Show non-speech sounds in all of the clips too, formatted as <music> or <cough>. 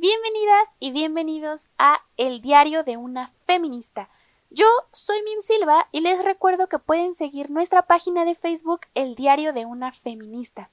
Bienvenidas y bienvenidos a El Diario de una Feminista. Yo soy Mim Silva y les recuerdo que pueden seguir nuestra página de Facebook El Diario de una Feminista.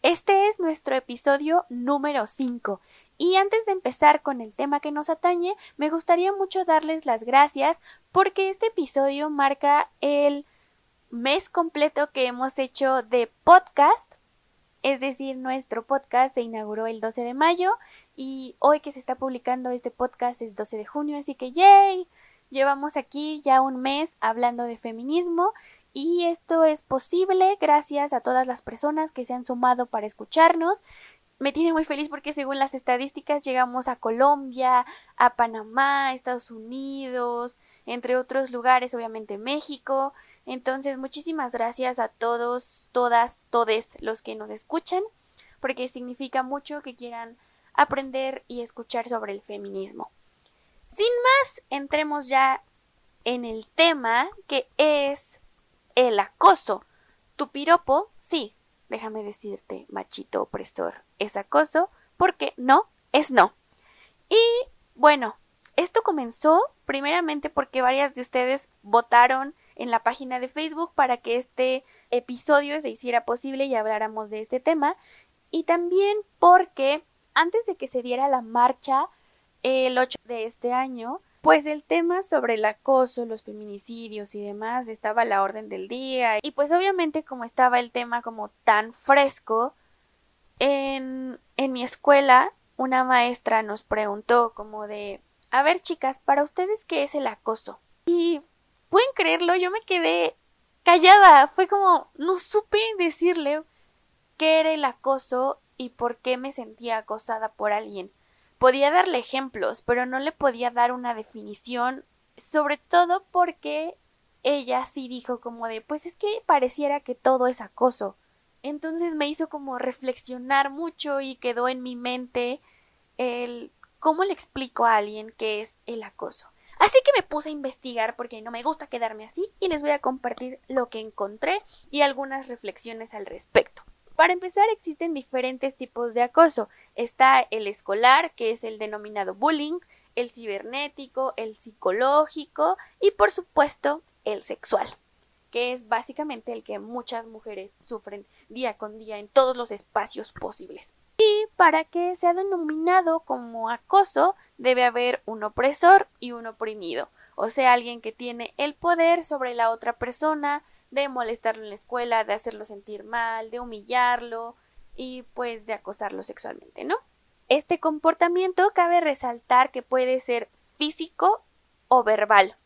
Este es nuestro episodio número 5 y antes de empezar con el tema que nos atañe, me gustaría mucho darles las gracias porque este episodio marca el mes completo que hemos hecho de podcast es decir, nuestro podcast se inauguró el 12 de mayo y hoy que se está publicando este podcast es 12 de junio, así que ¡yay! Llevamos aquí ya un mes hablando de feminismo y esto es posible gracias a todas las personas que se han sumado para escucharnos. Me tiene muy feliz porque según las estadísticas llegamos a Colombia, a Panamá, Estados Unidos, entre otros lugares, obviamente México. Entonces, muchísimas gracias a todos, todas, todes los que nos escuchan, porque significa mucho que quieran aprender y escuchar sobre el feminismo. Sin más, entremos ya en el tema que es el acoso. Tu piropo, sí, déjame decirte, machito opresor, es acoso, porque no es no. Y bueno, esto comenzó primeramente porque varias de ustedes votaron en la página de Facebook para que este episodio se hiciera posible y habláramos de este tema. Y también porque antes de que se diera la marcha el 8 de este año, pues el tema sobre el acoso, los feminicidios y demás estaba a la orden del día. Y pues obviamente como estaba el tema como tan fresco, en, en mi escuela una maestra nos preguntó como de, a ver chicas, para ustedes qué es el acoso. Y pueden creerlo, yo me quedé callada. Fue como, no supe decirle qué era el acoso y por qué me sentía acosada por alguien. Podía darle ejemplos, pero no le podía dar una definición, sobre todo porque ella sí dijo como de, pues es que pareciera que todo es acoso. Entonces me hizo como reflexionar mucho y quedó en mi mente el cómo le explico a alguien qué es el acoso. Así que me puse a investigar porque no me gusta quedarme así y les voy a compartir lo que encontré y algunas reflexiones al respecto. Para empezar, existen diferentes tipos de acoso. Está el escolar, que es el denominado bullying, el cibernético, el psicológico y por supuesto el sexual, que es básicamente el que muchas mujeres sufren día con día en todos los espacios posibles. Y para que sea denominado como acoso, debe haber un opresor y un oprimido, o sea, alguien que tiene el poder sobre la otra persona, de molestarlo en la escuela, de hacerlo sentir mal, de humillarlo y pues de acosarlo sexualmente, ¿no? Este comportamiento cabe resaltar que puede ser físico o verbal,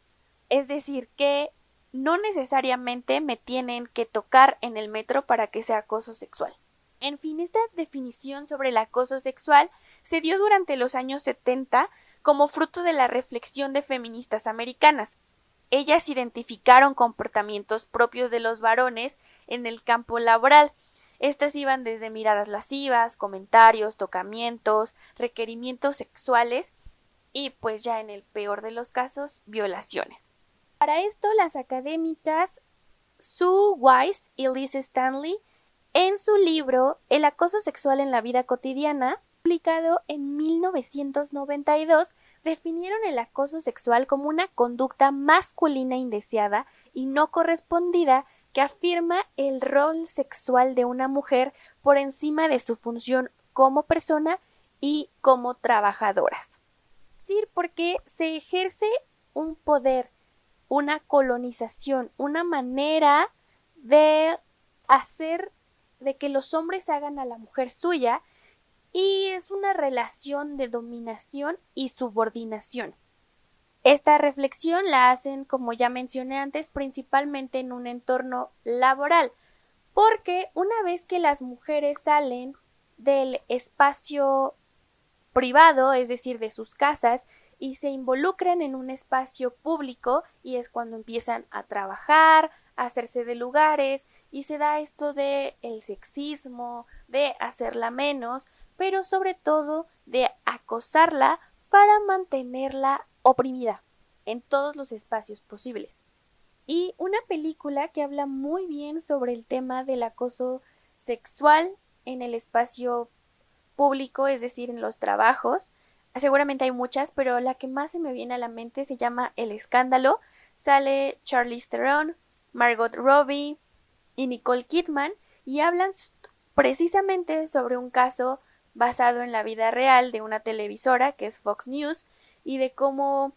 es decir, que no necesariamente me tienen que tocar en el metro para que sea acoso sexual. En fin, esta definición sobre el acoso sexual se dio durante los años 70 como fruto de la reflexión de feministas americanas. Ellas identificaron comportamientos propios de los varones en el campo laboral. Estas iban desde miradas lascivas, comentarios, tocamientos, requerimientos sexuales y, pues ya en el peor de los casos, violaciones. Para esto, las académicas Sue Weiss y Liz Stanley en su libro El acoso sexual en la vida cotidiana, publicado en 1992, definieron el acoso sexual como una conducta masculina indeseada y no correspondida que afirma el rol sexual de una mujer por encima de su función como persona y como trabajadoras. Es decir, porque se ejerce un poder, una colonización, una manera de hacer de que los hombres hagan a la mujer suya y es una relación de dominación y subordinación. Esta reflexión la hacen, como ya mencioné antes, principalmente en un entorno laboral, porque una vez que las mujeres salen del espacio privado, es decir, de sus casas, y se involucran en un espacio público y es cuando empiezan a trabajar, a hacerse de lugares y se da esto de el sexismo, de hacerla menos, pero sobre todo de acosarla para mantenerla oprimida en todos los espacios posibles. Y una película que habla muy bien sobre el tema del acoso sexual en el espacio público, es decir, en los trabajos. Seguramente hay muchas, pero la que más se me viene a la mente se llama El escándalo. Sale Charlize Theron, Margot Robbie y Nicole Kidman y hablan precisamente sobre un caso basado en la vida real de una televisora que es Fox News y de cómo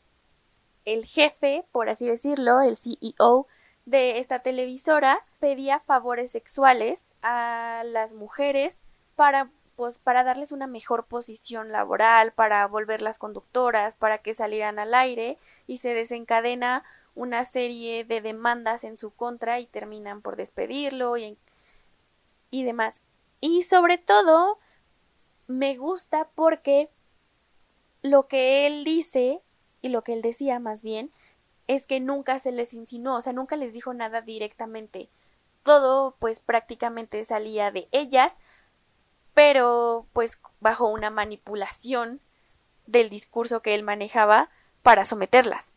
el jefe, por así decirlo, el CEO de esta televisora, pedía favores sexuales a las mujeres para pues, para darles una mejor posición laboral, para volverlas conductoras, para que salieran al aire y se desencadena una serie de demandas en su contra y terminan por despedirlo y, y demás. Y sobre todo me gusta porque lo que él dice y lo que él decía más bien es que nunca se les insinuó, o sea, nunca les dijo nada directamente. Todo pues prácticamente salía de ellas, pero pues bajo una manipulación del discurso que él manejaba para someterlas.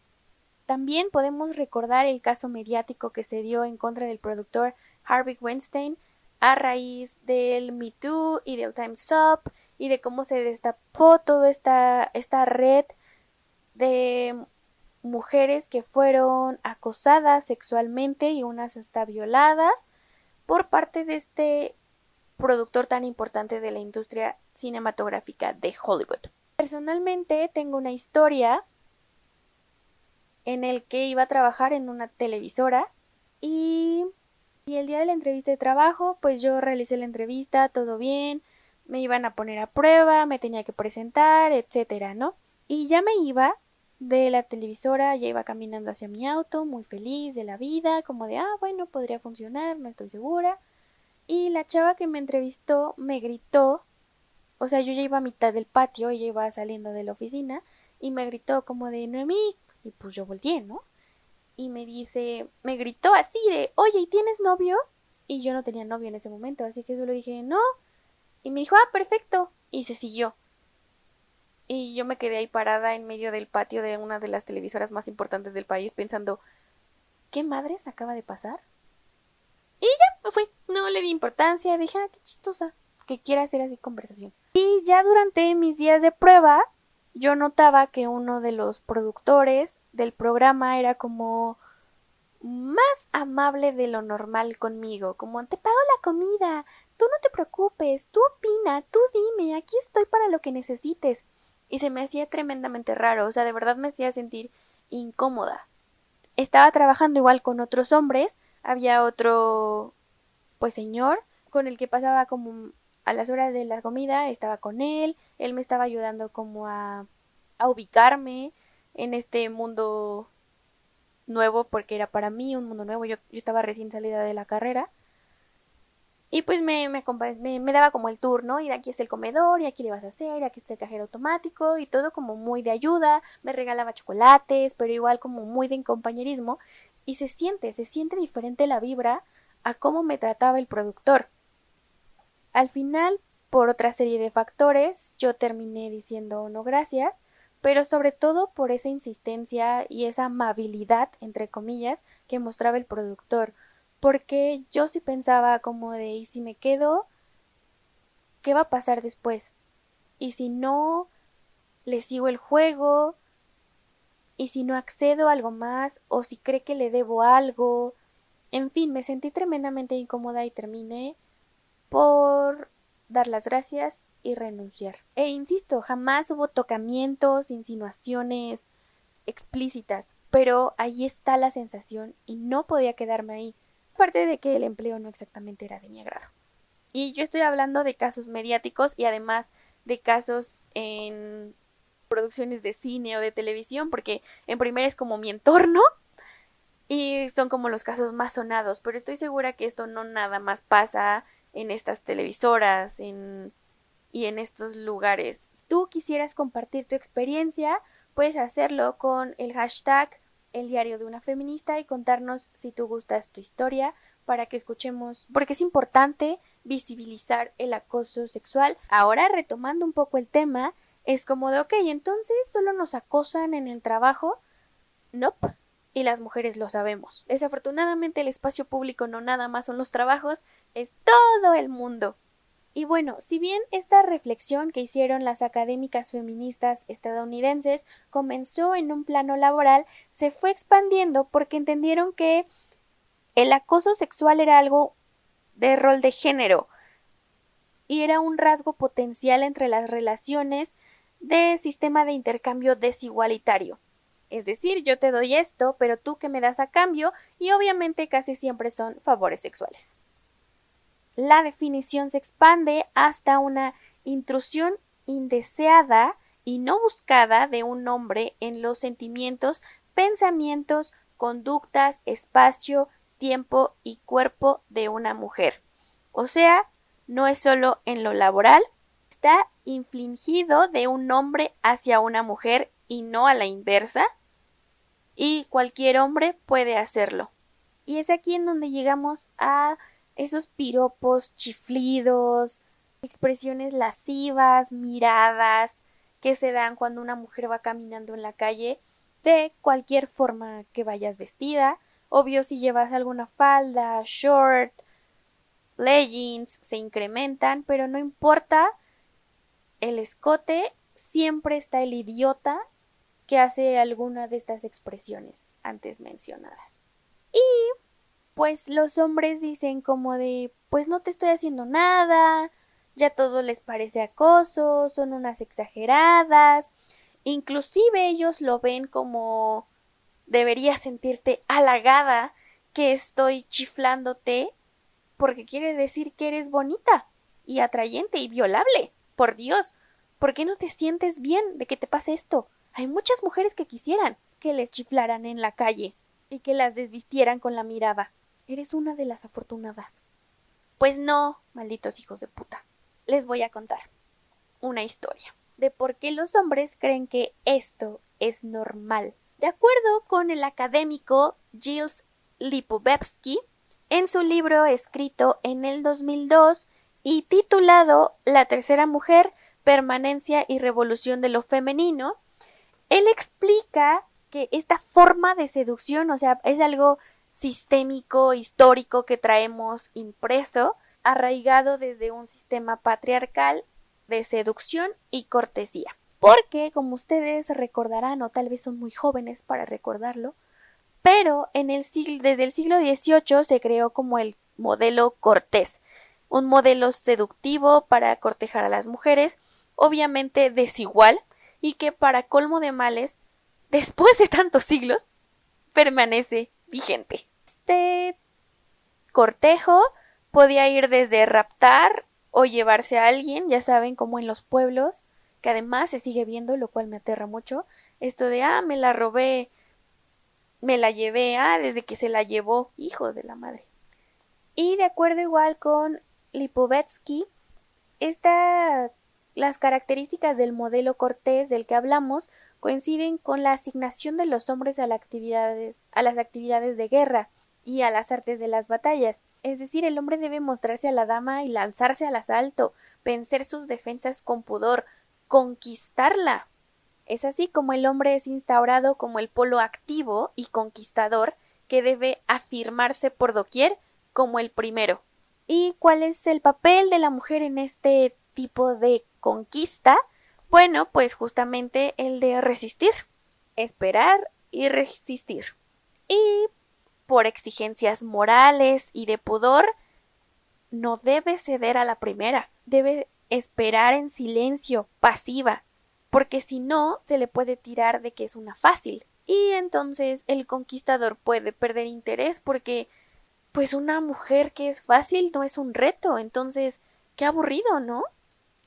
También podemos recordar el caso mediático que se dio en contra del productor Harvey Weinstein a raíz del Me Too y del Time's Up y de cómo se destapó toda esta, esta red de mujeres que fueron acosadas sexualmente y unas hasta violadas por parte de este productor tan importante de la industria cinematográfica de Hollywood. Personalmente tengo una historia en el que iba a trabajar en una televisora y, y el día de la entrevista de trabajo pues yo realicé la entrevista, todo bien, me iban a poner a prueba, me tenía que presentar, etcétera, ¿no? Y ya me iba de la televisora, ya iba caminando hacia mi auto, muy feliz de la vida, como de, ah, bueno, podría funcionar, no estoy segura. Y la chava que me entrevistó me gritó, o sea, yo ya iba a mitad del patio, ella iba saliendo de la oficina, y me gritó como de Noemí, y pues yo volteé, ¿no? Y me dice, me gritó así de, oye, ¿y tienes novio? Y yo no tenía novio en ese momento, así que solo dije, no. Y me dijo, ah, perfecto. Y se siguió. Y yo me quedé ahí parada en medio del patio de una de las televisoras más importantes del país pensando, ¿qué madres acaba de pasar? Y ya me fui. No le di importancia. Dije, ah, qué chistosa. Que quiera hacer así conversación. Y ya durante mis días de prueba, yo notaba que uno de los productores del programa era como más amable de lo normal conmigo, como te pago la comida, tú no te preocupes, tú opina, tú dime, aquí estoy para lo que necesites. Y se me hacía tremendamente raro, o sea, de verdad me hacía sentir incómoda. Estaba trabajando igual con otros hombres, había otro pues señor con el que pasaba como a las horas de la comida estaba con él, él me estaba ayudando como a, a ubicarme en este mundo nuevo porque era para mí un mundo nuevo, yo, yo estaba recién salida de la carrera y pues me, me, me, daba como el turno, y de aquí está el comedor, y aquí le vas a hacer, y aquí está el cajero automático, y todo como muy de ayuda, me regalaba chocolates, pero igual como muy de compañerismo, y se siente, se siente diferente la vibra a cómo me trataba el productor. Al final, por otra serie de factores, yo terminé diciendo no gracias, pero sobre todo por esa insistencia y esa amabilidad, entre comillas, que mostraba el productor, porque yo sí pensaba como de y si me quedo, ¿qué va a pasar después? Y si no le sigo el juego, y si no accedo a algo más, o si cree que le debo algo, en fin, me sentí tremendamente incómoda y terminé por dar las gracias y renunciar. E insisto, jamás hubo tocamientos, insinuaciones explícitas, pero ahí está la sensación y no podía quedarme ahí, aparte de que el empleo no exactamente era de mi agrado. Y yo estoy hablando de casos mediáticos y además de casos en producciones de cine o de televisión, porque en primera es como mi entorno y son como los casos más sonados, pero estoy segura que esto no nada más pasa en estas televisoras, y en estos lugares. Si tú quisieras compartir tu experiencia, puedes hacerlo con el hashtag el diario de una feminista y contarnos si tú gustas tu historia para que escuchemos, porque es importante visibilizar el acoso sexual. Ahora, retomando un poco el tema, es como de, ok, entonces solo nos acosan en el trabajo. Nope. Y las mujeres lo sabemos. Desafortunadamente el espacio público no nada más son los trabajos, es todo el mundo. Y bueno, si bien esta reflexión que hicieron las académicas feministas estadounidenses comenzó en un plano laboral, se fue expandiendo porque entendieron que el acoso sexual era algo de rol de género y era un rasgo potencial entre las relaciones de sistema de intercambio desigualitario. Es decir, yo te doy esto, pero tú que me das a cambio, y obviamente casi siempre son favores sexuales la definición se expande hasta una intrusión indeseada y no buscada de un hombre en los sentimientos, pensamientos, conductas, espacio, tiempo y cuerpo de una mujer. O sea, no es solo en lo laboral, está infligido de un hombre hacia una mujer y no a la inversa, y cualquier hombre puede hacerlo. Y es aquí en donde llegamos a esos piropos, chiflidos, expresiones lascivas, miradas que se dan cuando una mujer va caminando en la calle de cualquier forma que vayas vestida. Obvio si llevas alguna falda, short, leggings, se incrementan, pero no importa el escote, siempre está el idiota que hace alguna de estas expresiones antes mencionadas. Y pues los hombres dicen como de pues no te estoy haciendo nada, ya todo les parece acoso, son unas exageradas, inclusive ellos lo ven como deberías sentirte halagada que estoy chiflándote porque quiere decir que eres bonita y atrayente y violable. Por Dios, ¿por qué no te sientes bien de que te pase esto? Hay muchas mujeres que quisieran que les chiflaran en la calle y que las desvistieran con la mirada. Eres una de las afortunadas. Pues no, malditos hijos de puta. Les voy a contar una historia de por qué los hombres creen que esto es normal. De acuerdo con el académico Gilles Lipovetsky, en su libro escrito en el 2002 y titulado La tercera mujer, permanencia y revolución de lo femenino, él explica que esta forma de seducción, o sea, es algo sistémico, histórico que traemos impreso, arraigado desde un sistema patriarcal de seducción y cortesía. Porque, como ustedes recordarán, o tal vez son muy jóvenes para recordarlo, pero en el siglo, desde el siglo XVIII se creó como el modelo cortés, un modelo seductivo para cortejar a las mujeres, obviamente desigual, y que para colmo de males, después de tantos siglos, permanece vigente. Este cortejo podía ir desde raptar o llevarse a alguien, ya saben, como en los pueblos, que además se sigue viendo, lo cual me aterra mucho, esto de, ah, me la robé, me la llevé, ah, desde que se la llevó, hijo de la madre. Y de acuerdo igual con Lipovetsky, esta, las características del modelo cortés del que hablamos coinciden con la asignación de los hombres a, las actividades de guerra y a las artes de las batallas. Es decir, el hombre debe mostrarse a la dama y lanzarse al asalto, vencer sus defensas con pudor, conquistarla. Es así como el hombre es instaurado como el polo activo y conquistador que debe afirmarse por doquier como el primero. ¿Y cuál es el papel de la mujer en este tipo de conquista? Bueno, pues justamente el de resistir, esperar y resistir. Y por exigencias morales y de pudor, no debe ceder a la primera, debe esperar en silencio, pasiva, porque si no, se le puede tirar de que es una fácil. Y entonces el conquistador puede perder interés porque pues una mujer que es fácil no es un reto, entonces qué aburrido, ¿no?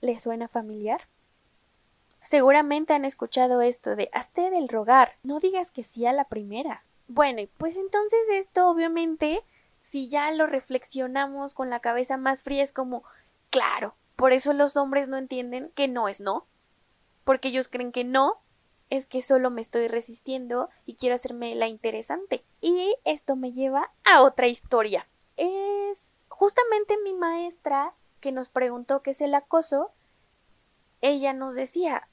¿Le suena familiar? Seguramente han escuchado esto de hazte del rogar, no digas que sí a la primera. Bueno, pues entonces esto obviamente, si ya lo reflexionamos con la cabeza más fría, es como, claro, Por eso los hombres no entienden que no es no, porque ellos creen que no es que solo me estoy resistiendo y quiero hacerme la interesante. Y esto me lleva a otra historia. Es justamente mi maestra que nos preguntó qué es el acoso. Ella nos decía,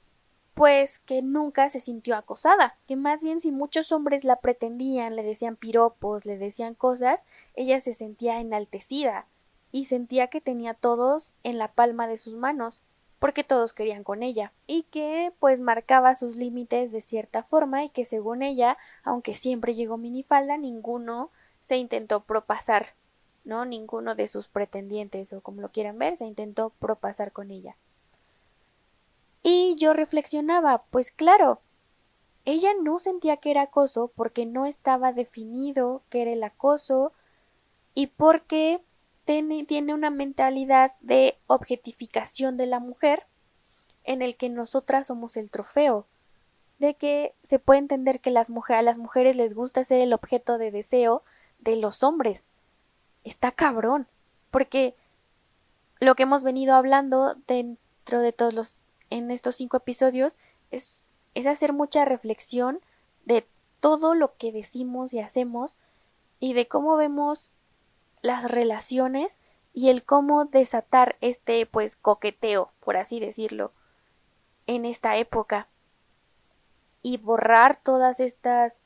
pues que nunca se sintió acosada, que más bien si muchos hombres la pretendían, le decían piropos, le decían cosas, ella se sentía enaltecida y sentía que tenía todos en la palma de sus manos porque todos querían con ella, y que pues marcaba sus límites de cierta forma y que según ella, aunque siempre llegó minifalda, ninguno se intentó propasar, ¿no? Ninguno de sus pretendientes o como lo quieran ver, se intentó propasar con ella. Y yo reflexionaba, pues claro, ella no sentía que era acoso porque no estaba definido que era el acoso y porque tiene, una mentalidad de objetificación de la mujer en el que nosotras somos el trofeo, de que se puede entender que las a las mujeres les gusta ser el objeto de deseo de los hombres. Está cabrón, porque lo que hemos venido hablando dentro de todos los en estos cinco episodios es, es hacer mucha reflexión de todo lo que decimos y hacemos y de cómo vemos las relaciones y el cómo desatar este pues coqueteo, por así decirlo, en esta época y borrar todas estas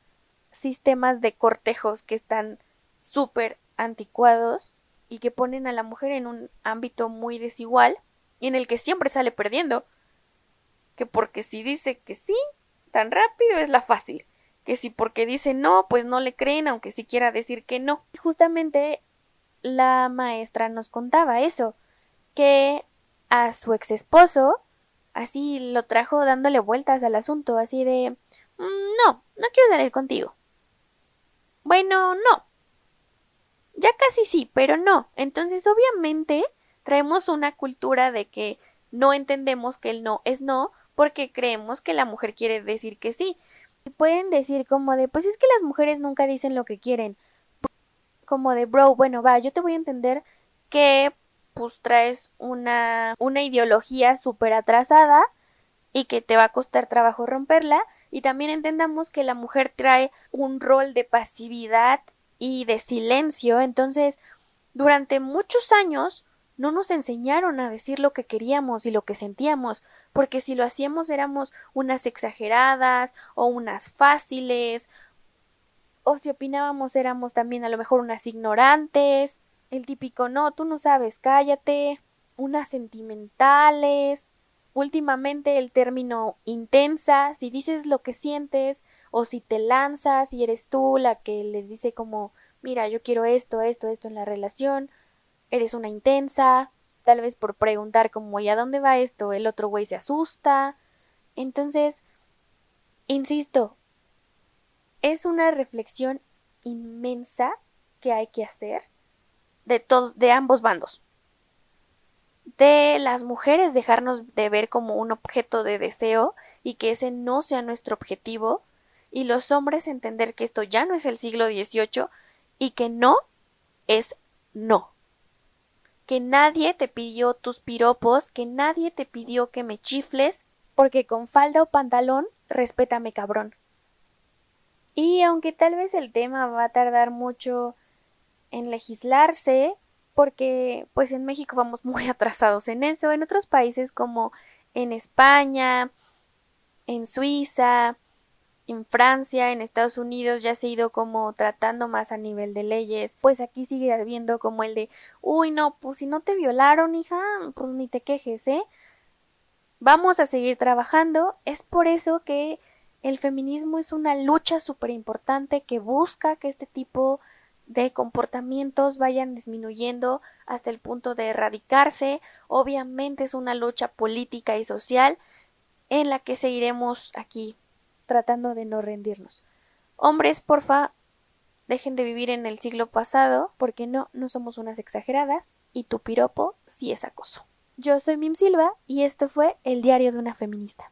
sistemas de cortejos que están súper anticuados y que ponen a la mujer en un ámbito muy desigual y en el que siempre sale perdiendo. Que porque si dice que sí, tan rápido es la fácil. Que si porque dice no, pues no le creen, aunque sí quiera decir que no. Y justamente la maestra nos contaba eso, que a su ex esposo así lo trajo dándole vueltas al asunto, así de mm, no, no quiero salir contigo. Bueno, no. Ya casi sí, pero no. Entonces, obviamente, traemos una cultura de que no entendemos que el no es no porque creemos que la mujer quiere decir que sí. Y pueden decir como de, pues es que las mujeres nunca dicen lo que quieren como de, bro, bueno, va, yo te voy a entender que pues traes una, una ideología súper atrasada y que te va a costar trabajo romperla. Y también entendamos que la mujer trae un rol de pasividad y de silencio entonces durante muchos años no nos enseñaron a decir lo que queríamos y lo que sentíamos, porque si lo hacíamos éramos unas exageradas o unas fáciles o si opinábamos éramos también a lo mejor unas ignorantes, el típico no, tú no sabes, cállate, unas sentimentales, últimamente el término intensa, si dices lo que sientes o si te lanzas y eres tú la que le dice como mira, yo quiero esto, esto, esto en la relación, eres una intensa, tal vez por preguntar como ¿y a dónde va esto? el otro güey se asusta. Entonces, insisto, es una reflexión inmensa que hay que hacer de de ambos bandos. De las mujeres dejarnos de ver como un objeto de deseo y que ese no sea nuestro objetivo, y los hombres entender que esto ya no es el siglo XVIII y que no es no. Que nadie te pidió tus piropos, que nadie te pidió que me chifles, porque con falda o pantalón, respétame cabrón. Y aunque tal vez el tema va a tardar mucho en legislarse, porque pues en México vamos <laughs> muy atrasados en eso, en otros países como en España, en Suiza, en Francia, en Estados Unidos ya se ha ido como tratando más a nivel de leyes, pues aquí sigue habiendo como el de, uy, no, pues si no te violaron, hija, pues ni te quejes, ¿eh? Vamos a seguir trabajando, es por eso que el feminismo es una lucha súper importante que busca que este tipo de comportamientos vayan disminuyendo hasta el punto de erradicarse. Obviamente es una lucha política y social en la que seguiremos aquí tratando de no rendirnos. Hombres, porfa, dejen de vivir en el siglo pasado, porque no, no somos unas exageradas, y tu piropo sí es acoso. Yo soy Mim Silva y esto fue el diario de una feminista.